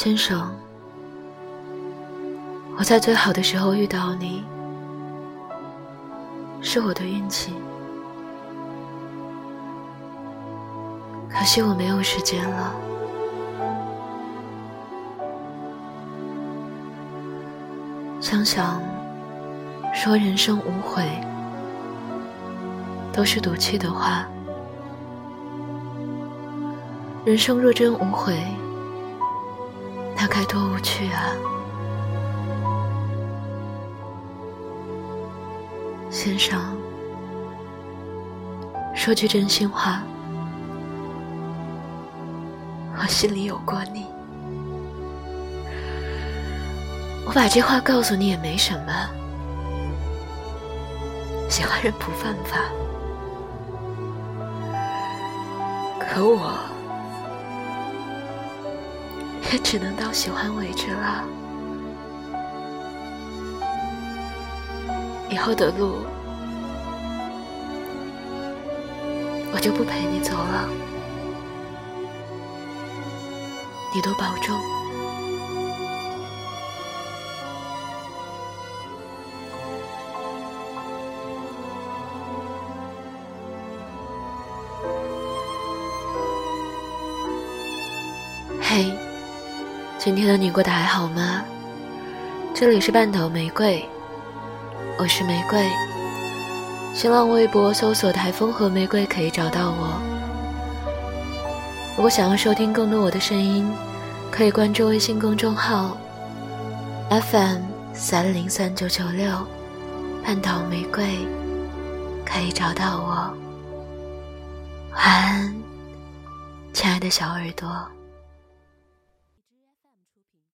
先生，我在最好的时候遇到你，是我的运气。可惜我没有时间了。想想，说人生无悔，都是赌气的话。人生若真无悔，那该多无趣啊！先生，说句真心话，我心里有过你。我把这话告诉你也没什么，喜欢人不犯法，可我。也 只能到喜欢为止了。以后的路，我就不陪你走了。你多保重。嘿。今天的你过得还好吗？这里是半岛玫瑰，我是玫瑰。新浪微博搜索“台风和玫瑰”可以找到我。如果想要收听更多我的声音，可以关注微信公众号 FM 三零三九九六半岛玫瑰，可以找到我。晚安，亲爱的小耳朵。